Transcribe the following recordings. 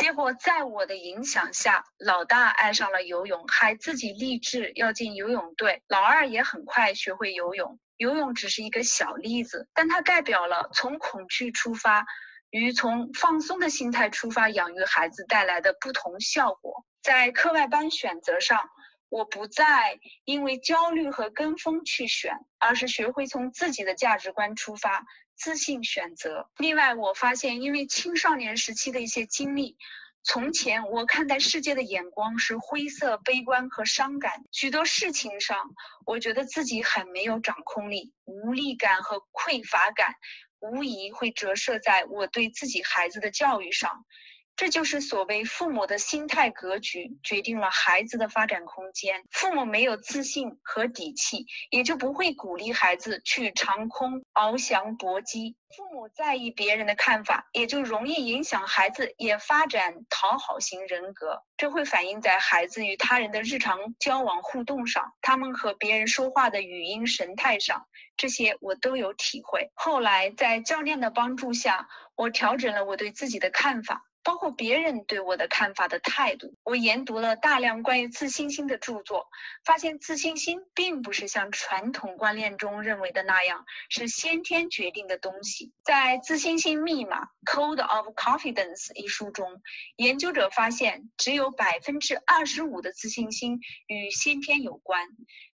结果在我的影响下，老大爱上了游泳，还自己立志要进游泳队。老二也很快学会游泳。游泳只是一个小例子，但它代表了从恐惧出发与从放松的心态出发养育孩子带来的不同效果。在课外班选择上，我不再因为焦虑和跟风去选，而是学会从自己的价值观出发，自信选择。另外，我发现因为青少年时期的一些经历。从前，我看待世界的眼光是灰色、悲观和伤感。许多事情上，我觉得自己很没有掌控力，无力感和匮乏感，无疑会折射在我对自己孩子的教育上。这就是所谓父母的心态格局，决定了孩子的发展空间。父母没有自信和底气，也就不会鼓励孩子去长空翱翔搏击。父母在意别人的看法，也就容易影响孩子也发展讨好型人格。这会反映在孩子与他人的日常交往互动上，他们和别人说话的语音神态上，这些我都有体会。后来在教练的帮助下，我调整了我对自己的看法。包括别人对我的看法的态度，我研读了大量关于自信心的著作，发现自信心并不是像传统观念中认为的那样是先天决定的东西。在《自信心密码》（Code of Confidence） 一书中，研究者发现，只有百分之二十五的自信心与先天有关。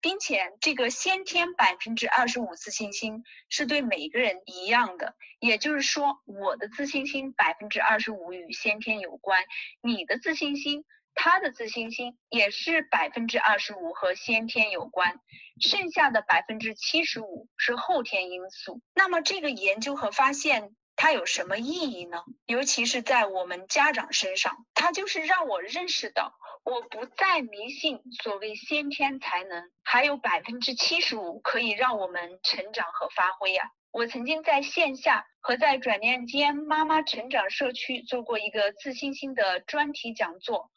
并且，这个先天百分之二十五自信心是对每个人一样的，也就是说，我的自信心百分之二十五与先天有关，你的自信心，他的自信心也是百分之二十五和先天有关，剩下的百分之七十五是后天因素。那么，这个研究和发现它有什么意义呢？尤其是在我们家长身上，它就是让我认识到。我不再迷信所谓先天才能，还有百分之七十五可以让我们成长和发挥呀。我曾经在线下和在转念间妈妈成长社区做过一个自信心的专题讲座。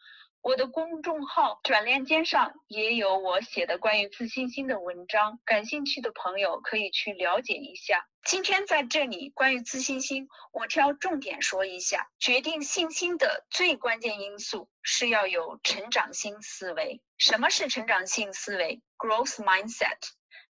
我的公众号转链接上也有我写的关于自信心的文章，感兴趣的朋友可以去了解一下。今天在这里关于自信心，我挑重点说一下。决定信心的最关键因素是要有成长性思维。什么是成长性思维？Growth mindset，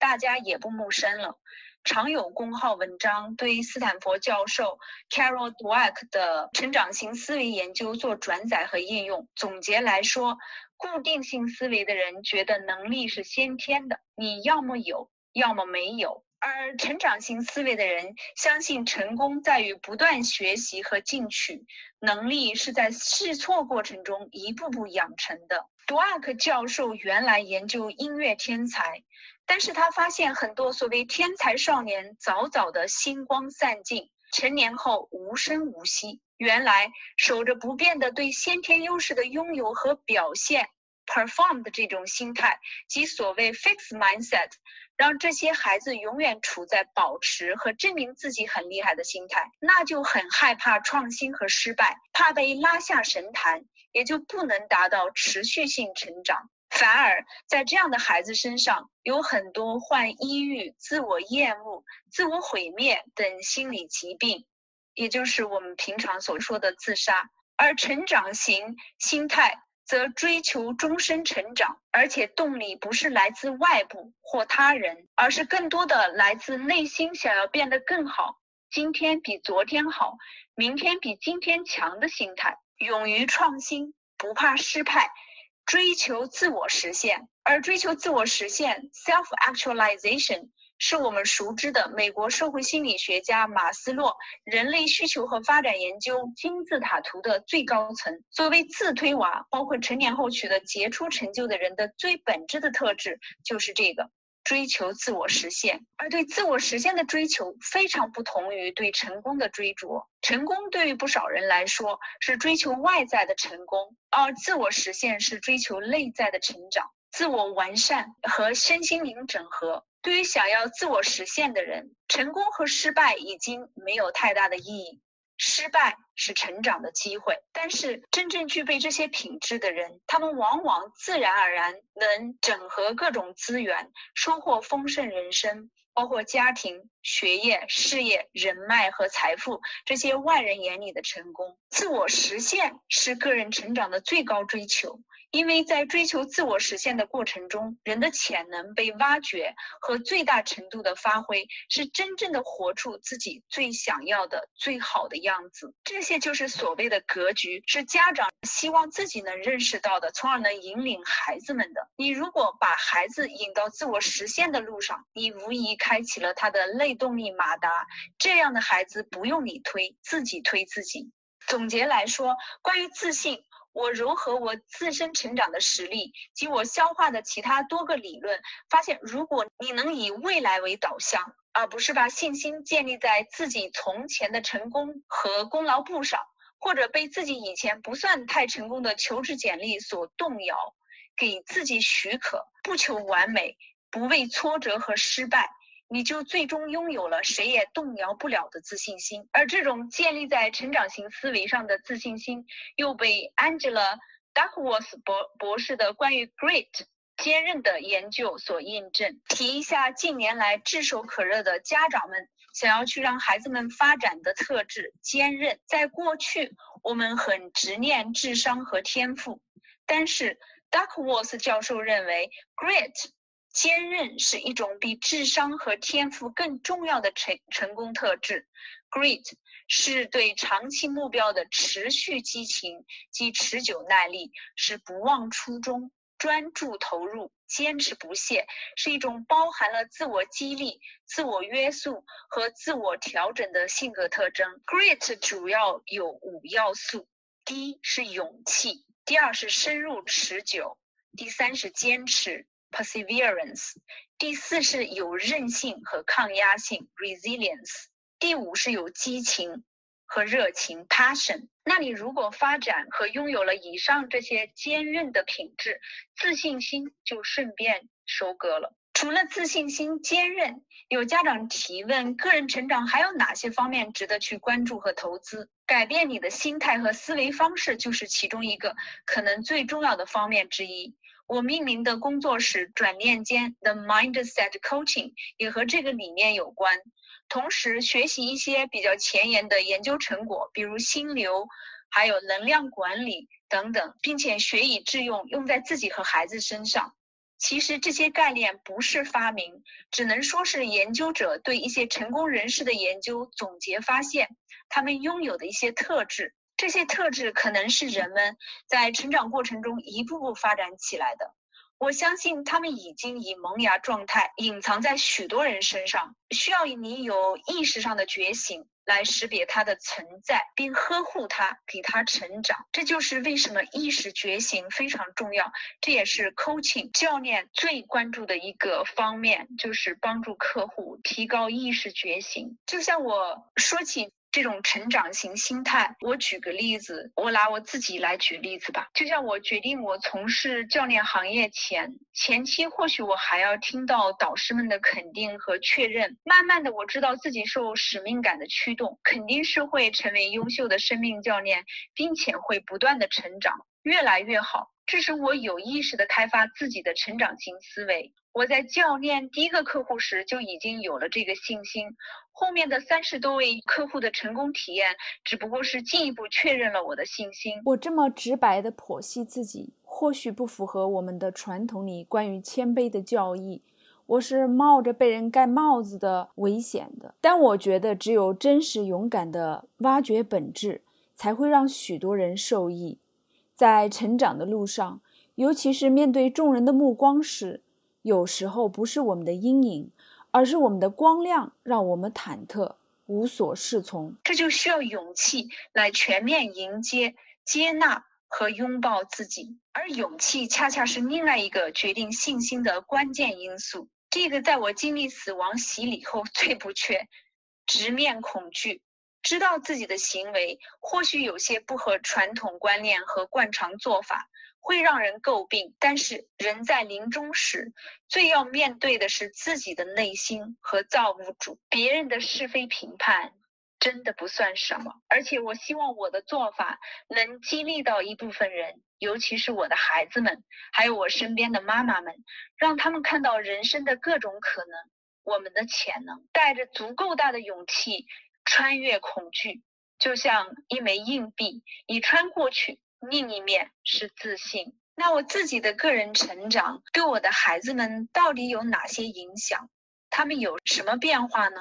大家也不陌生了。常有公号文章对斯坦福教授 Carol Dweck 的成长型思维研究做转载和应用。总结来说，固定性思维的人觉得能力是先天的，你要么有，要么没有；而成长型思维的人相信成功在于不断学习和进取，能力是在试错过程中一步步养成的。Dweck 教授原来研究音乐天才。但是他发现很多所谓天才少年早早的星光散尽，成年后无声无息。原来守着不变的对先天优势的拥有和表现 （perform） 的这种心态，即所谓 fix mindset，让这些孩子永远处在保持和证明自己很厉害的心态，那就很害怕创新和失败，怕被拉下神坛，也就不能达到持续性成长。反而在这样的孩子身上，有很多患抑郁、自我厌恶、自我毁灭等心理疾病，也就是我们平常所说的自杀。而成长型心态则追求终身成长，而且动力不是来自外部或他人，而是更多的来自内心想要变得更好，今天比昨天好，明天比今天强的心态，勇于创新，不怕失败。追求自我实现，而追求自我实现 （self-actualization） 是我们熟知的美国社会心理学家马斯洛人类需求和发展研究金字塔图的最高层。作为自推娃，包括成年后取得杰出成就的人的最本质的特质就是这个。追求自我实现，而对自我实现的追求非常不同于对成功的追逐。成功对于不少人来说是追求外在的成功，而自我实现是追求内在的成长、自我完善和身心灵整合。对于想要自我实现的人，成功和失败已经没有太大的意义。失败是成长的机会，但是真正具备这些品质的人，他们往往自然而然能整合各种资源，收获丰盛人生，包括家庭、学业、事业、人脉和财富这些外人眼里的成功。自我实现是个人成长的最高追求。因为在追求自我实现的过程中，人的潜能被挖掘和最大程度的发挥，是真正的活出自己最想要的、最好的样子。这些就是所谓的格局，是家长希望自己能认识到的，从而能引领孩子们的。你如果把孩子引到自我实现的路上，你无疑开启了他的内动力马达。这样的孩子不用你推，自己推自己。总结来说，关于自信。我融合我自身成长的实力及我消化的其他多个理论，发现如果你能以未来为导向，而不是把信心建立在自己从前的成功和功劳簿上，或者被自己以前不算太成功的求职简历所动摇，给自己许可，不求完美，不畏挫折和失败。你就最终拥有了谁也动摇不了的自信心，而这种建立在成长型思维上的自信心，又被 Angela Duckworth 博博士的关于 Great 坚韧的研究所印证。提一下近年来炙手可热的家长们想要去让孩子们发展的特质——坚韧。在过去，我们很执念智商和天赋，但是 Duckworth 教授认为 Great。坚韧是一种比智商和天赋更重要的成成功特质。Grit 是对长期目标的持续激情及持久耐力，是不忘初衷、专注投入、坚持不懈，是一种包含了自我激励、自我约束和自我调整的性格特征。Grit 主要有五要素：第一是勇气，第二是深入持久，第三是坚持。Perseverance，第四是有韧性和抗压性；Resilience，第五是有激情和热情；Passion。那你如果发展和拥有了以上这些坚韧的品质，自信心就顺便收割了。除了自信心、坚韧，有家长提问：个人成长还有哪些方面值得去关注和投资？改变你的心态和思维方式，就是其中一个可能最重要的方面之一。我命名的工作室转念间 The Mindset Coaching 也和这个理念有关。同时，学习一些比较前沿的研究成果，比如心流，还有能量管理等等，并且学以致用，用在自己和孩子身上。其实这些概念不是发明，只能说是研究者对一些成功人士的研究总结发现，他们拥有的一些特质。这些特质可能是人们在成长过程中一步步发展起来的。我相信他们已经以萌芽状态隐藏在许多人身上，需要你有意识上的觉醒来识别它的存在，并呵护它，给它成长。这就是为什么意识觉醒非常重要。这也是 coaching 教练最关注的一个方面，就是帮助客户提高意识觉醒。就像我说起。这种成长型心态，我举个例子，我拿我自己来举例子吧。就像我决定我从事教练行业前，前期或许我还要听到导师们的肯定和确认，慢慢的我知道自己受使命感的驱动，肯定是会成为优秀的生命教练，并且会不断的成长，越来越好。这是我有意识的开发自己的成长型思维。我在教练第一个客户时就已经有了这个信心，后面的三十多位客户的成功体验，只不过是进一步确认了我的信心。我这么直白的剖析自己，或许不符合我们的传统里关于谦卑的教义。我是冒着被人盖帽子的危险的，但我觉得只有真实勇敢的挖掘本质，才会让许多人受益。在成长的路上，尤其是面对众人的目光时，有时候不是我们的阴影，而是我们的光亮让我们忐忑、无所适从。这就需要勇气来全面迎接、接纳和拥抱自己，而勇气恰恰是另外一个决定信心的关键因素。这个在我经历死亡洗礼后最不缺，直面恐惧。知道自己的行为或许有些不合传统观念和惯常做法，会让人诟病。但是人在临终时，最要面对的是自己的内心和造物主。别人的是非评判真的不算什么。而且我希望我的做法能激励到一部分人，尤其是我的孩子们，还有我身边的妈妈们，让他们看到人生的各种可能。我们的潜能，带着足够大的勇气穿越恐惧，就像一枚硬币，一穿过去，另一面是自信。那我自己的个人成长对我的孩子们到底有哪些影响？他们有什么变化呢？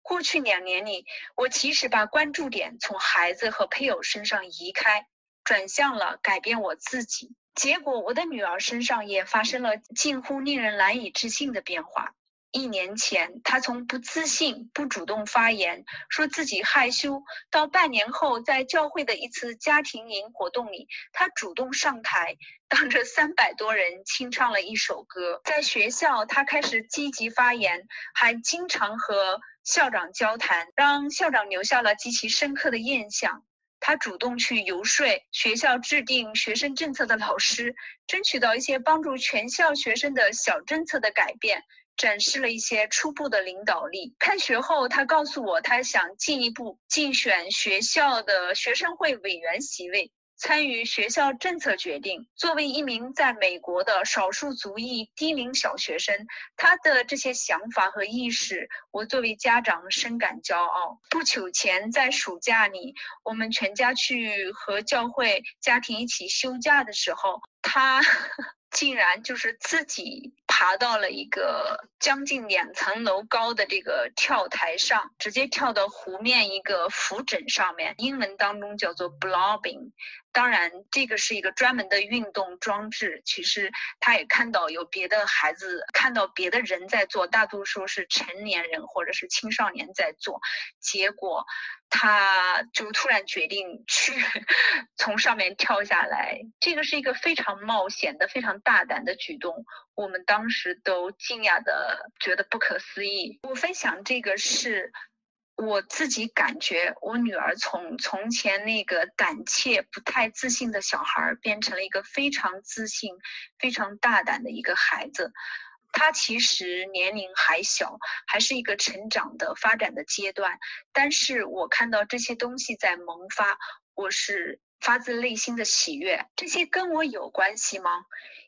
过去两年里，我其实把关注点从孩子和配偶身上移开，转向了改变我自己。结果，我的女儿身上也发生了近乎令人难以置信的变化。一年前，他从不自信、不主动发言，说自己害羞，到半年后，在教会的一次家庭营活动里，他主动上台，当着三百多人清唱了一首歌。在学校，他开始积极发言，还经常和校长交谈，让校长留下了极其深刻的印象。他主动去游说学校制定学生政策的老师，争取到一些帮助全校学生的小政策的改变。展示了一些初步的领导力。开学后，他告诉我，他想进一步竞选学校的学生会委员席位，参与学校政策决定。作为一名在美国的少数族裔低龄小学生，他的这些想法和意识，我作为家长深感骄傲。不久前，在暑假里，我们全家去和教会家庭一起休假的时候，他。竟然就是自己爬到了一个将近两层楼高的这个跳台上，直接跳到湖面一个浮枕上面，英文当中叫做 blobbing。当然，这个是一个专门的运动装置。其实他也看到有别的孩子，看到别的人在做，大多数是成年人或者是青少年在做，结果他就突然决定去 从上面跳下来。这个是一个非常冒险的、非常大胆的举动，我们当时都惊讶的觉得不可思议。我分享这个是。我自己感觉，我女儿从从前那个胆怯、不太自信的小孩，变成了一个非常自信、非常大胆的一个孩子。她其实年龄还小，还是一个成长的发展的阶段。但是我看到这些东西在萌发，我是发自内心的喜悦。这些跟我有关系吗？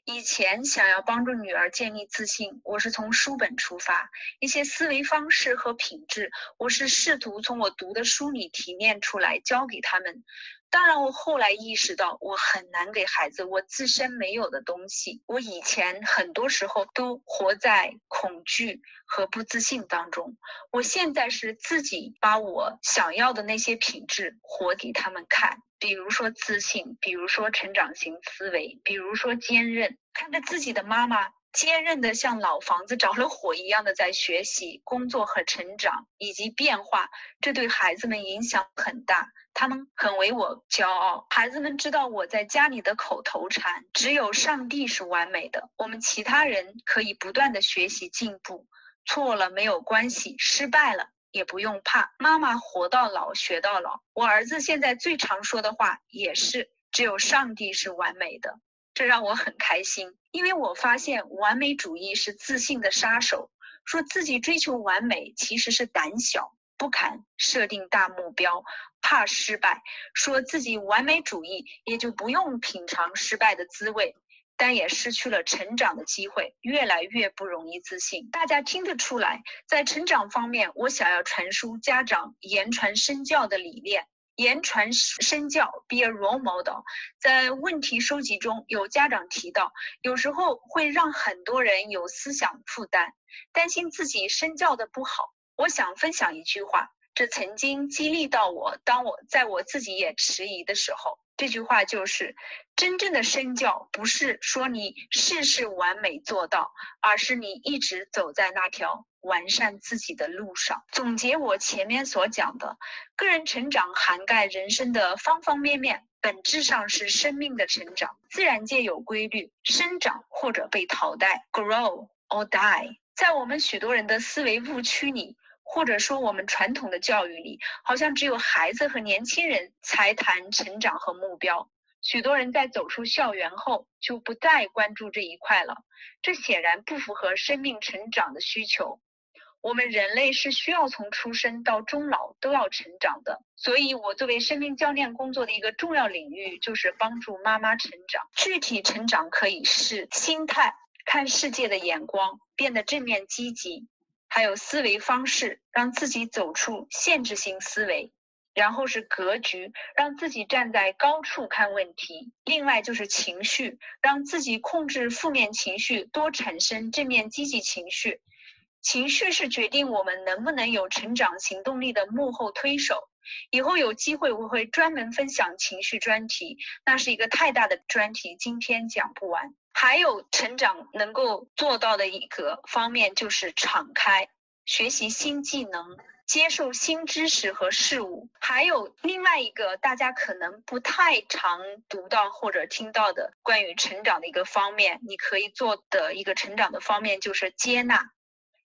以前想要帮助女儿建立自信，我是从书本出发，一些思维方式和品质，我是试图从我读的书里提炼出来，教给他们。当然，我后来意识到，我很难给孩子我自身没有的东西。我以前很多时候都活在恐惧和不自信当中，我现在是自己把我想要的那些品质活给他们看。比如说自信，比如说成长型思维，比如说坚韧。看着自己的妈妈坚韧的像老房子着了火一样的在学习、工作和成长以及变化，这对孩子们影响很大。他们很为我骄傲。孩子们知道我在家里的口头禅：只有上帝是完美的，我们其他人可以不断的学习进步，错了没有关系，失败了。也不用怕，妈妈活到老学到老。我儿子现在最常说的话也是“只有上帝是完美的”，这让我很开心，因为我发现完美主义是自信的杀手。说自己追求完美其实是胆小，不敢设定大目标，怕失败。说自己完美主义，也就不用品尝失败的滋味。但也失去了成长的机会，越来越不容易自信。大家听得出来，在成长方面，我想要传输家长言传身教的理念。言传身教，be a role model。在问题收集中有家长提到，有时候会让很多人有思想负担，担心自己身教的不好。我想分享一句话，这曾经激励到我，当我在我自己也迟疑的时候。这句话就是：真正的身教不是说你事事完美做到，而是你一直走在那条完善自己的路上。总结我前面所讲的，个人成长涵盖人生的方方面面，本质上是生命的成长。自然界有规律，生长或者被淘汰，grow or die。在我们许多人的思维误区里。或者说，我们传统的教育里，好像只有孩子和年轻人才谈成长和目标。许多人在走出校园后，就不再关注这一块了。这显然不符合生命成长的需求。我们人类是需要从出生到终老都要成长的。所以，我作为生命教练工作的一个重要领域，就是帮助妈妈成长。具体成长可以是心态、看世界的眼光变得正面积极。还有思维方式，让自己走出限制性思维。然后是格局，让自己站在高处看问题。另外就是情绪，让自己控制负面情绪，多产生正面积极情绪。情绪是决定我们能不能有成长行动力的幕后推手。以后有机会我会专门分享情绪专题，那是一个太大的专题，今天讲不完。还有成长能够做到的一个方面就是敞开，学习新技能。接受新知识和事物，还有另外一个大家可能不太常读到或者听到的关于成长的一个方面，你可以做的一个成长的方面就是接纳。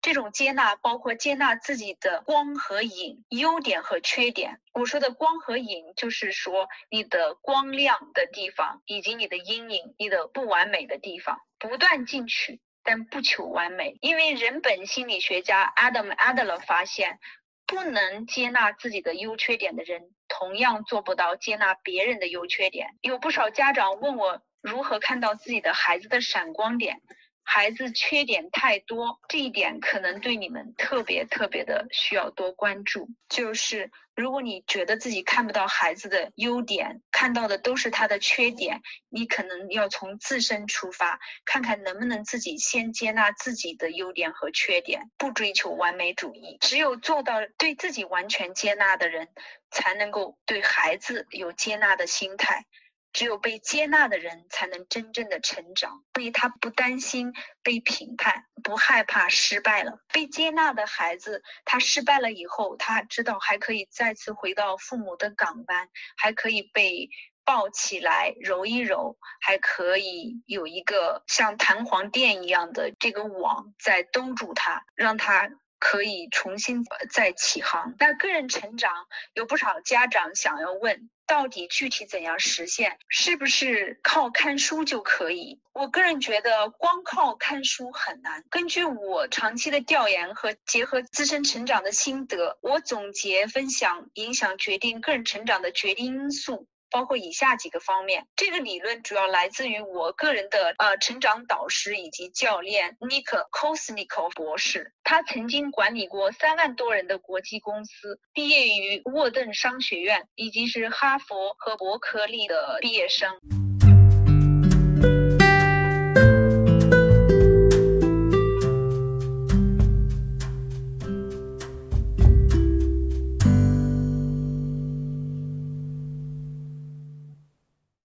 这种接纳包括接纳自己的光和影、优点和缺点。我说的光和影，就是说你的光亮的地方，以及你的阴影、你的不完美的地方，不断进取，但不求完美。因为人本心理学家 Adam Adler 发现。不能接纳自己的优缺点的人，同样做不到接纳别人的优缺点。有不少家长问我如何看到自己的孩子的闪光点。孩子缺点太多，这一点可能对你们特别特别的需要多关注。就是如果你觉得自己看不到孩子的优点，看到的都是他的缺点，你可能要从自身出发，看看能不能自己先接纳自己的优点和缺点，不追求完美主义。只有做到对自己完全接纳的人，才能够对孩子有接纳的心态。只有被接纳的人，才能真正的成长。所以他不担心被评判，不害怕失败了。被接纳的孩子，他失败了以后，他知道还可以再次回到父母的港湾，还可以被抱起来揉一揉，还可以有一个像弹簧垫一样的这个网在兜住他，让他可以重新再起航。那个人成长，有不少家长想要问。到底具体怎样实现？是不是靠看书就可以？我个人觉得，光靠看书很难。根据我长期的调研和结合自身成长的心得，我总结分享影响决定个人成长的决定因素。包括以下几个方面，这个理论主要来自于我个人的呃成长导师以及教练 Nick k o s n i k o 博士，他曾经管理过三万多人的国际公司，毕业于沃顿商学院，以及是哈佛和伯克利的毕业生。